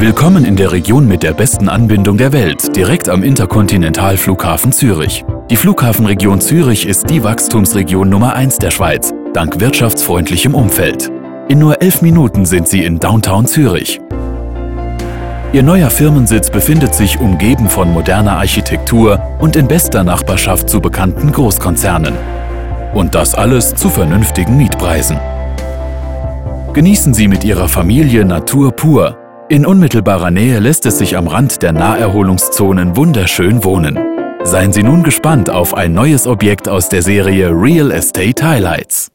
Willkommen in der Region mit der besten Anbindung der Welt, direkt am Interkontinentalflughafen Zürich. Die Flughafenregion Zürich ist die Wachstumsregion Nummer 1 der Schweiz, dank wirtschaftsfreundlichem Umfeld. In nur elf Minuten sind Sie in Downtown Zürich. Ihr neuer Firmensitz befindet sich umgeben von moderner Architektur und in bester Nachbarschaft zu bekannten Großkonzernen. Und das alles zu vernünftigen Mietpreisen. Genießen Sie mit Ihrer Familie Natur pur. In unmittelbarer Nähe lässt es sich am Rand der Naherholungszonen wunderschön wohnen. Seien Sie nun gespannt auf ein neues Objekt aus der Serie Real Estate Highlights.